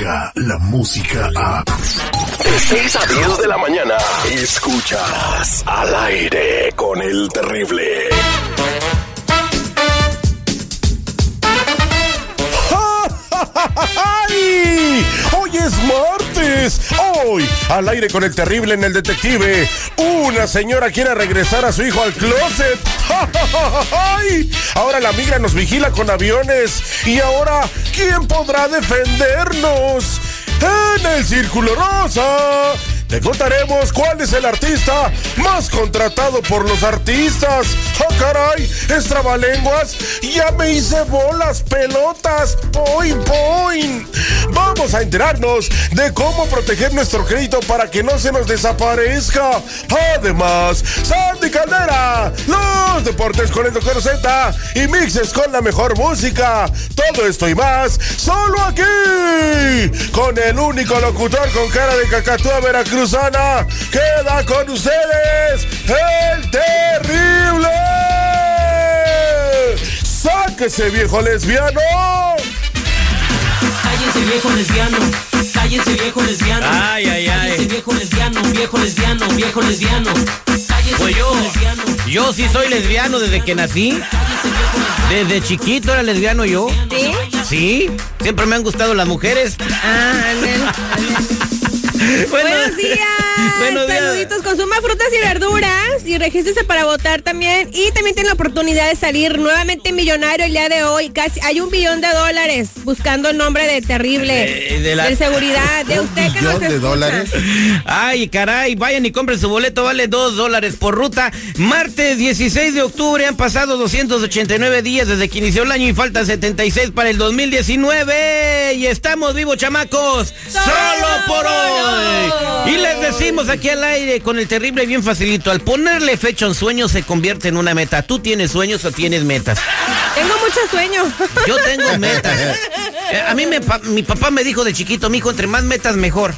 llega la música a... De 6 a 10 de la mañana, escuchas al aire con el terrible. ¡Ay! Hoy es martes. Hoy, al aire con el terrible en el detective, una señora quiere regresar a su hijo al closet. Ahora la migra nos vigila con aviones. Y ahora, ¿quién podrá defendernos? En el Círculo Rosa. Te contaremos cuál es el artista más contratado por los artistas. ¡Ah, caray! ¡Es trabalenguas! ¡Ya me hice bolas, pelotas! ¡Point, point! Vamos a enterarnos de cómo proteger nuestro crédito para que no se nos desaparezca. Además, Sandy Caldera, los deportes con el Doctor Z y mixes con la mejor música. Todo esto y más, solo aquí, con el único locutor con cara de cacatúa veracruzana. Queda con ustedes el terrible. ¡Sáquese, viejo lesbiano! Cállese viejo lesbiano, cállese viejo lesbiano. Ay, ay, ay. Cállese viejo lesbiano, viejo lesbiano, viejo lesbiano. Pues viejo yo, lesbiano. yo sí soy lesbiano desde que nací. Cállese viejo lesbiano. Desde chiquito era lesbiano yo. ¿Sí? Sí, siempre me han gustado las mujeres. Ah, ándale, Buenos días. Buenos días. Saluditos. Consuma frutas y verduras y regístrese para votar también. Y también tiene la oportunidad de salir nuevamente millonario el día de hoy. Casi hay un billón de dólares buscando el nombre de terrible. Eh, de la- seguridad. De usted que nos billón de dólares? Ay, caray, vayan y compren su boleto, vale dos dólares por ruta. Martes 16 de octubre han pasado 289 días desde que inició el año y faltan 76 para el 2019. Y estamos vivos, chamacos, solo por hoy. Y les decimos aquí al aire con el terrible bien facilito, al ponerle fecha a un sueño se convierte en una meta. ¿Tú tienes sueños o tienes metas? Tengo mucho sueño. Yo tengo metas. Eh, A mí me mi papá me dijo de chiquito, mijo, entre más metas mejor.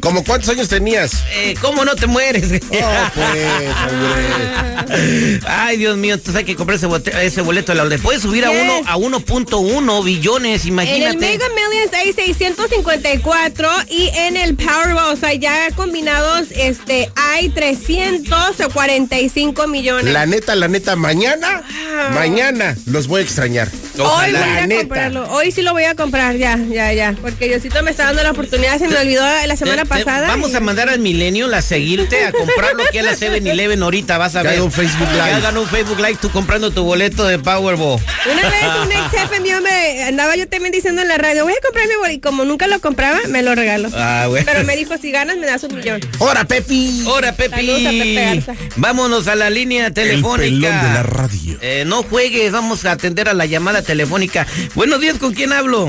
¿Cómo cuántos años tenías? Eh, ¿Cómo no te mueres? Oh, pues, hombre. Ay, Dios mío, entonces hay que comprar ese, ese boleto de la Le puedes subir a Yes. uno a 1.1 billones, En el imagínate. Mega Millions hay 654 y en el Powerball, o sea, ya combinados, este, hay 345 millones. La neta, la neta, mañana, mañana los voy a extrañar. Hoy voy a neta. comprarlo. Hoy sí lo voy a comprar, ya, ya, ya. Porque Diosito me está dando la oportunidad, se me olvidó la semana Te- te- pasada. vamos y- a mandar al Milenio a seguirte a comprarlo aquí a la 7-Eleven ahorita, vas a Que ver. haga un Facebook Que Live. hagan un Facebook Live tú comprando tu boleto de Powerball. Una vez un ex jefe mío me andaba yo también diciendo en la radio, voy a comprar mi boleto. Y como nunca lo compraba, me lo regaló. Ah, güey. Pero me dijo, si ganas, me das un millón. ¡Hora, Pepi! Ahora, Pepi. Saludos a Pepe Garza. Vámonos a la línea telefónica. pelón de la radio. Eh, no juegues, vamos a atender a la llamada telefónica. Buenos días, ¿con quién hablo?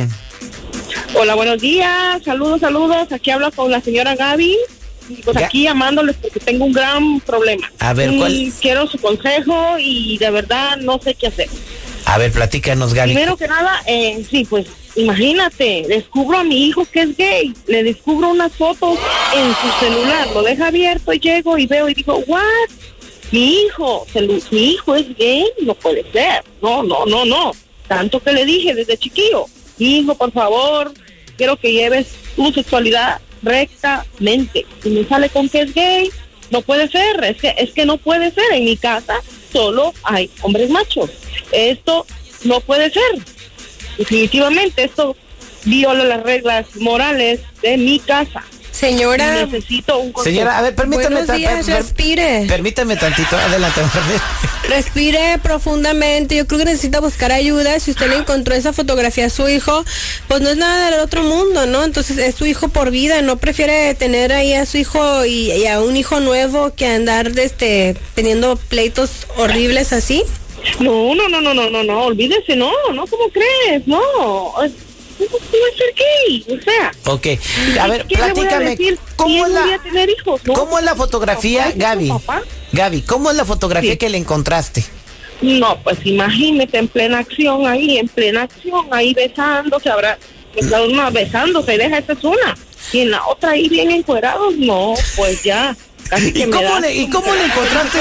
Hola, buenos días. Saludos, saludos. Aquí habla con la señora Gaby. Y pues aquí llamándoles porque tengo un gran problema. A ver, Y ¿cuál? Quiero su consejo y de verdad no sé qué hacer. A ver, platícanos, Gali. Primero que nada, eh, sí, pues imagínate, descubro a mi hijo que es gay. Le descubro unas fotos en su celular. Lo deja abierto y llego y veo y digo, ¿what? Mi hijo, mi hijo es gay, no puede ser. No, no, no, no. Tanto que le dije desde chiquillo, hijo, por favor, quiero que lleves tu sexualidad rectamente. Si me sale con que es gay, no puede ser. Es que, es que no puede ser. En mi casa solo hay hombres machos. Esto no puede ser. Definitivamente esto viola las reglas morales de mi casa. Señora, Necesito un consejo. Señora, a ver, permítame. días, per- respire. Permítame tantito, adelante. Respire profundamente. Yo creo que necesita buscar ayuda. Si usted le encontró esa fotografía a su hijo, pues no es nada del otro mundo, ¿no? Entonces es su hijo por vida. No prefiere tener ahí a su hijo y, y a un hijo nuevo que andar este, teniendo pleitos horribles así. No, no, no, no, no, no, no, olvídese, no, no, ¿cómo crees? No, ¿cómo puede ser gay? O sea, Ok, a ver, ¿qué le voy a platícame. decir? ¿Cómo ¿Quién es la, voy a tener hijos? No, ¿Cómo es la fotografía, papá, ¿es tu Gaby? papá? Gaby, ¿cómo es la fotografía Sí. que le encontraste? No, pues imagínate en plena acción ahí, en plena acción, ahí besándose, habrá, pues, una besándose, deja esa es una. Y en la otra ahí bien encuerados, no, pues ya, casi que ¿Y me cómo, le, ¿Y cómo le encontraste?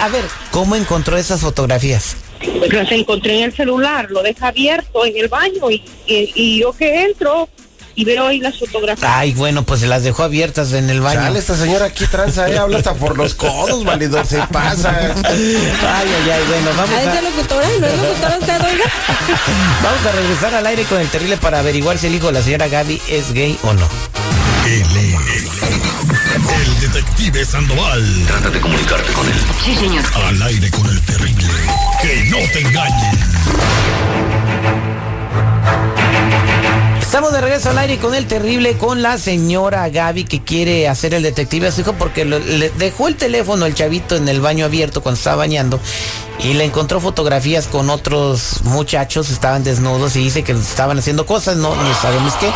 A ver, ¿cómo encontró esas fotografías? Pues las encontré en el celular, lo deja abierto en el baño y, y, y yo que entro, y veo ahí las fotografías. Ay, bueno, pues se las dejó abiertas en el baño. Dale, esta señora aquí tranza, eh, habla hasta por los codos, valedor, se pasa. Ay, ay, ay, bueno, vamos ¿Ah, es a, de locutora? ¿No es locutora usted, oiga? vamos a regresar al aire con el terrible para averiguar si el hijo de la señora Gaby es gay o no. Él es el detective Sandoval. Trata de comunicarte con él. Sí, señor. Al aire con el terrible. Que no te engañen. Estamos de regreso al aire con el terrible, con la señora Gaby que quiere hacer el detective a su hijo porque lo- le dejó el teléfono el chavito en el baño abierto cuando estaba bañando y le encontró fotografías con otros muchachos, estaban desnudos y dice que estaban haciendo cosas, no, no sabemos qué,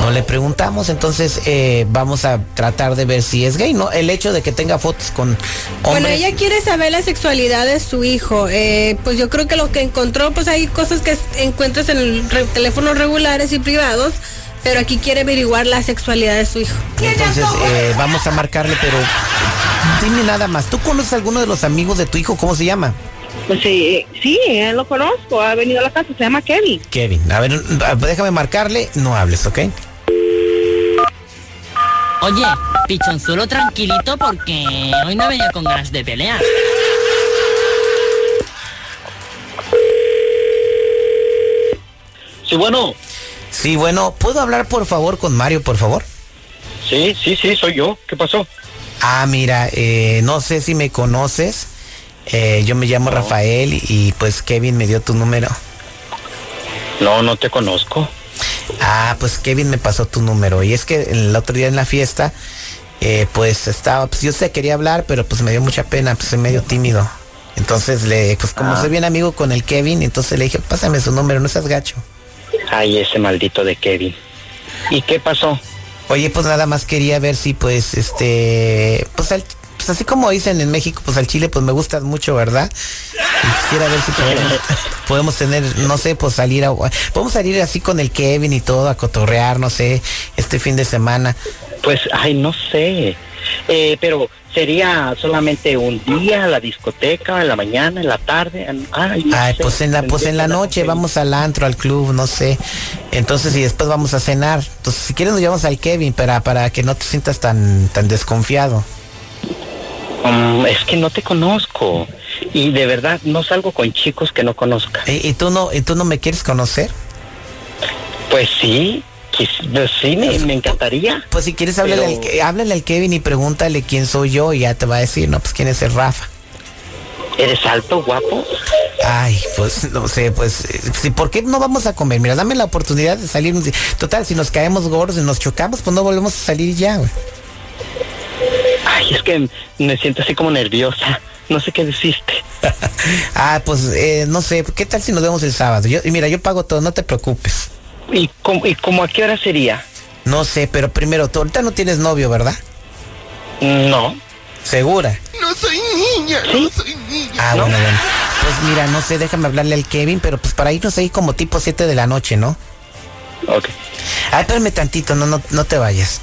no le preguntamos, entonces eh, vamos a tratar de ver si es gay, ¿no? El hecho de que tenga fotos con hombres. Bueno, ella quiere saber la sexualidad de su hijo. Eh, pues yo creo que lo que encontró, pues hay cosas que encuentras en el re- teléfonos regulares y privados, pero aquí quiere averiguar la sexualidad de su hijo. Entonces eh, vamos a marcarle, pero dime nada más, ¿tú conoces a alguno de los amigos de tu hijo? ¿Cómo se llama? Pues sí, sí, él lo conozco, ha venido a la casa, se llama Kevin. Kevin, a ver, déjame marcarle, no hables, ¿ok? Oye, pichonzuelo tranquilito porque hoy no venía con ganas de pelear. Sí, bueno. Sí, bueno, ¿puedo hablar por favor con Mario, por favor? Sí, sí, sí, soy yo. ¿Qué pasó? Ah, mira, eh, no sé si me conoces, eh, yo me llamo Rafael y, pues Kevin me dio tu número. No, no te conozco. Ah, pues Kevin me pasó tu número y es que el otro día en la fiesta, eh, pues estaba, pues yo sé, quería hablar, pero pues me dio mucha pena, pues soy medio tímido. Entonces le, pues como Ah. soy bien amigo con el Kevin, entonces le dije, pásame su número, no seas gacho. Ay, ese maldito de Kevin. ¿Y qué pasó? Oye, pues nada más quería ver si pues este, pues, al- pues así como dicen en México, pues al chile pues me gustas mucho, ¿verdad? Y quisiera ver si podemos, podemos tener, no sé, pues salir a, podemos salir así con el Kevin y todo a cotorrear, no sé, este fin de semana. Pues, ay, no sé. Eh, pero sería solamente un día, la discoteca, en la mañana, en la tarde. Ay, no Ay, sé. pues en la, pues en la noche vamos al antro, al club, no sé. Entonces y después vamos a cenar. Entonces si quieres nos llevamos al Kevin para, para que no te sientas tan, tan desconfiado. Es que no te conozco. Y de verdad, no salgo con chicos que no conozca. ¿Y, y tú no, y tú no me quieres conocer? Pues sí, quis- pues sí, me, me encantaría. Pues si quieres háblale, Pero- al, háblale al Kevin y pregúntale quién soy yo y ya te va a decir, no, pues quién es el Rafa. ¿Eres alto, guapo? Ay, pues no sé, pues, eh, si, ¿por qué no vamos a comer? Mira, dame la oportunidad de salir. Total, si nos caemos gordos y nos chocamos, pues no volvemos a salir ya, güey. Ay, es que me siento así como nerviosa. No sé qué deciste. ah, pues eh, no sé, ¿qué tal si nos vemos el sábado? Yo, y mira, yo pago todo, no te preocupes. ¿Y cómo, ¿Y cómo a qué hora sería? No sé, pero primero, tú ahorita no tienes novio, ¿verdad? No. ¿Segura? No soy niña, ¿Sí? no soy niña. Ah, bueno, bueno. Pues mira, no sé, déjame hablarle al Kevin, pero pues para irnos ahí como tipo 7 de la noche, ¿no? Ok. Ay, espérame tantito, no, no, no te vayas.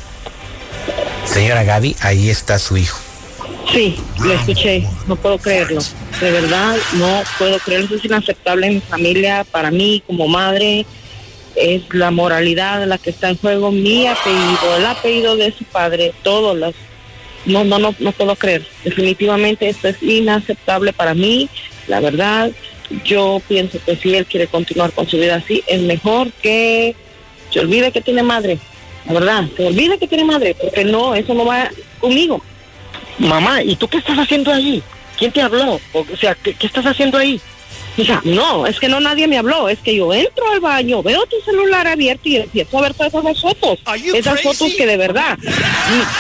Señora Gaby, ahí está su hijo. Sí, lo escuché, no puedo creerlo. De verdad, no puedo creerlo. Eso es inaceptable en mi familia, para mí como madre. Es la moralidad la que está en juego, mi apellido, el apellido de su padre, todos los... No, no, no, no puedo creer. Definitivamente esto es inaceptable para mí. La verdad, yo pienso que si él quiere continuar con su vida así, es mejor que se olvide que tiene madre. Verdad, se olvide que tiene madre, porque no, eso no va conmigo. Mamá, ¿y tú qué estás haciendo ahí? ¿Quién te habló? O sea, ¿qué, qué estás haciendo ahí? Hija, no, es que no nadie me habló, es que yo entro al baño, veo tu celular abierto y empiezo a ver todas esas fotos. Esas fotos que de verdad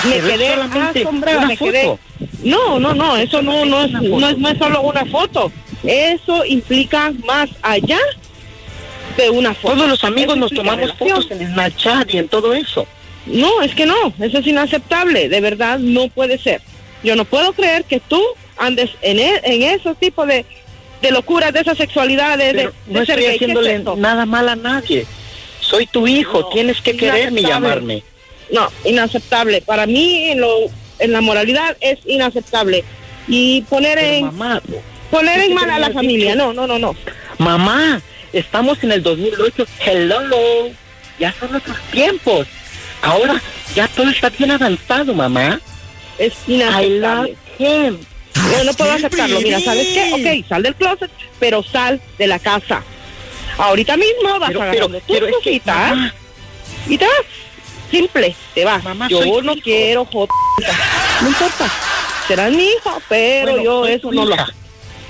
me quedé asombrada, me quedé. No, no, no, eso no, no es, no es, no es solo una foto. Eso implica más allá de una foto. Todos los amigos nos tomamos fotos en Snapchat y en todo eso. No, es que no, eso es inaceptable, de verdad no puede ser. Yo no puedo creer que tú andes en, e- en esos tipos de, de locuras, de esa sexualidad, de, de- Pero de no ser estoy gay. ¿Qué es haciéndole nada mal a nadie. Soy tu hijo, No, tienes que quererme y llamarme. No, inaceptable. Para mí, en, lo, en la moralidad es inaceptable. Y poner Pero, en mamá, poner ¿qué en mal a la familia. No, no, no, no. mamá, estamos en el 2008. Hello. ya son otros tiempos. Ahora ya todo está bien avanzado, mamá. Es inaceptable. Yo no puedo aceptarlo. Mira, ¿sabes qué? Ok, sal del closet, pero sal de la casa. Ahorita mismo vas Pero- agarrando pero- tus pero es que, cositas y te vas. Simple, te vas. Mamá, yo no hijo. quiero joder. No importa. Serás mi hija, pero Bueno, yo eso no lo hija.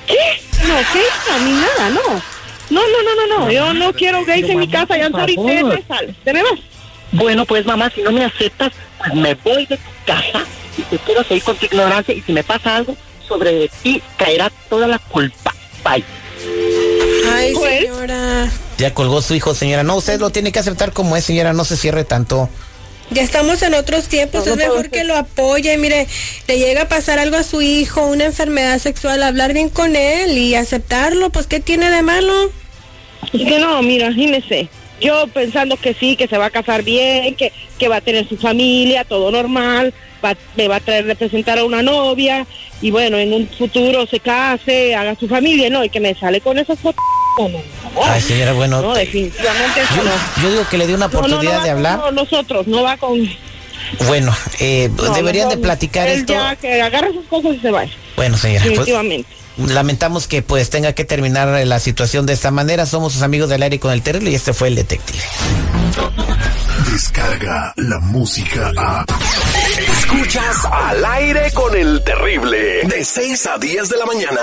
¿Qué? No, ¿qué? Ni nada, no. No, no, no, no, no. Yo no quiero gays en mi casa. Ya ahorita te sales. Te me vas. Bueno, pues mamá, si no me aceptas, pues me voy de tu casa y te quiero seguir con tu ignorancia y si me pasa algo, sobre ti caerá toda la culpa. Bye. Ay, Pues- señora. Ya colgó su hijo, señora. No, usted lo tiene que aceptar como es, señora. No se cierre tanto. Ya estamos en otros tiempos, No, no es mejor que lo apoye. Mire, le llega a pasar algo a su hijo, una enfermedad sexual, hablar bien con él y aceptarlo, pues ¿qué tiene de malo? Que no, mira, imagínese. Yo pensando que sí, que se va a casar bien, que, que va a tener su familia, todo normal, va, me va a traer representar a una novia y bueno, en un futuro se case, haga su familia, ¿no? Y que me sale con esas fotos. No. Ay, señora, bueno. No, definitivamente eso Yo, no. yo digo que le dé una No, no, no oportunidad de hablar. nosotros, no va con... Bueno, eh, no, deberían de platicar él esto. ya que agarre sus cosas y se vaya, Bueno, señora, pues, definitivamente. lamentamos que pues tenga que terminar la situación de esta manera. Somos sus amigos del aire con el terrible y este fue el detective. Descarga la música a. Escuchas al aire con el terrible. De 6 a 10 de la mañana.